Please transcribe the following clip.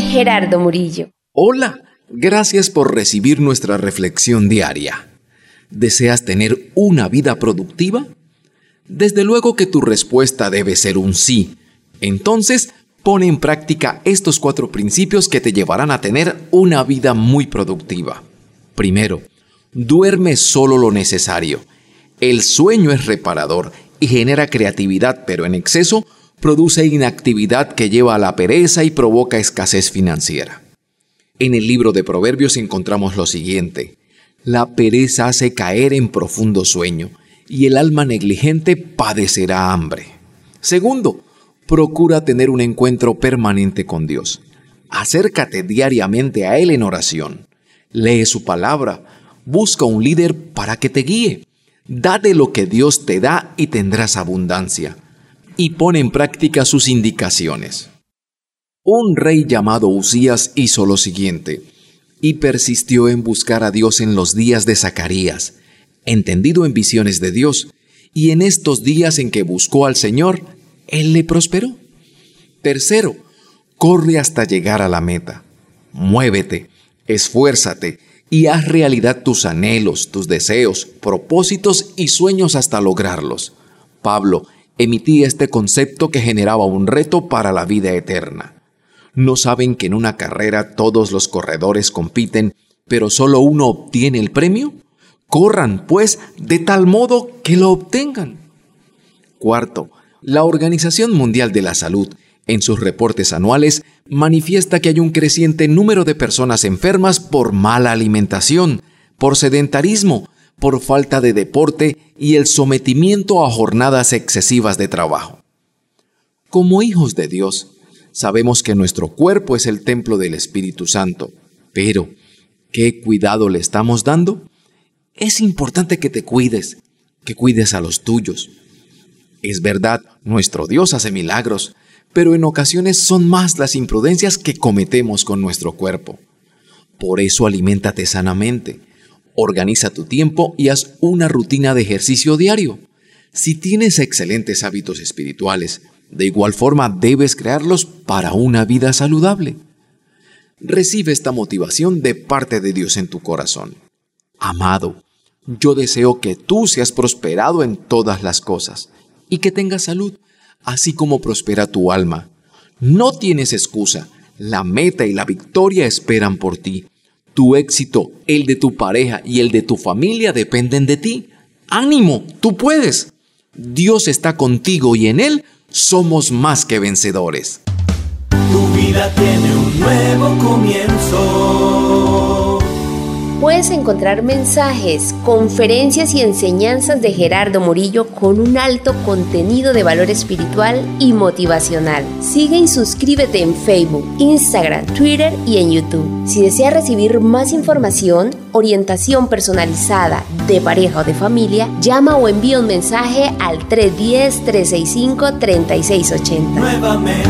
Gerardo Murillo. Hola, gracias por recibir nuestra reflexión diaria. ¿Deseas tener una vida productiva? Desde luego que tu respuesta debe ser un sí. Entonces, pone en práctica estos cuatro principios que te llevarán a tener una vida muy productiva. Primero, duerme solo lo necesario. El sueño es reparador y genera creatividad, pero en exceso produce inactividad que lleva a la pereza y provoca escasez financiera. En el libro de Proverbios encontramos lo siguiente. La pereza hace caer en profundo sueño y el alma negligente padecerá hambre. Segundo, procura tener un encuentro permanente con Dios. Acércate diariamente a Él en oración. Lee su palabra. Busca un líder para que te guíe. Date lo que Dios te da y tendrás abundancia. Y pone en práctica sus indicaciones. Un rey llamado Usías hizo lo siguiente, y persistió en buscar a Dios en los días de Zacarías, entendido en visiones de Dios, y en estos días en que buscó al Señor, Él le prosperó. Tercero, corre hasta llegar a la meta. Muévete, esfuérzate y haz realidad tus anhelos, tus deseos, propósitos y sueños hasta lograrlos. Pablo emitía este concepto que generaba un reto para la vida eterna. ¿No saben que en una carrera todos los corredores compiten, pero solo uno obtiene el premio? Corran, pues, de tal modo que lo obtengan. Cuarto, la Organización Mundial de la Salud, en sus reportes anuales, manifiesta que hay un creciente número de personas enfermas por mala alimentación, por sedentarismo, por falta de deporte y el sometimiento a jornadas excesivas de trabajo. Como hijos de Dios, sabemos que nuestro cuerpo es el templo del Espíritu Santo, pero ¿qué cuidado le estamos dando? Es importante que te cuides, que cuides a los tuyos. Es verdad, nuestro Dios hace milagros, pero en ocasiones son más las imprudencias que cometemos con nuestro cuerpo. Por eso aliméntate sanamente, organiza tu tiempo y haz una rutina de ejercicio diario. Si tienes excelentes hábitos espirituales, de igual forma debes crearlos para una vida saludable. Recibe esta motivación de parte de Dios en tu corazón. Amado, yo deseo que tú seas prosperado en todas las cosas y que tengas salud, así como prospera tu alma. No tienes excusa. La meta y la victoria esperan por ti. Tu éxito, el de tu pareja y el de tu familia dependen de ti. Ánimo, tú puedes. Dios está contigo y en Él somos más que vencedores. Tu vida tiene un nuevo comienzo. Puedes encontrar mensajes, conferencias y enseñanzas de Gerardo Murillo con un alto contenido de valor espiritual y motivacional. Sigue y suscríbete en Facebook, Instagram, Twitter y en YouTube. Si deseas recibir más información, orientación personalizada de pareja o de familia, llama o envía un mensaje al 310-365-3680. Nuevamente.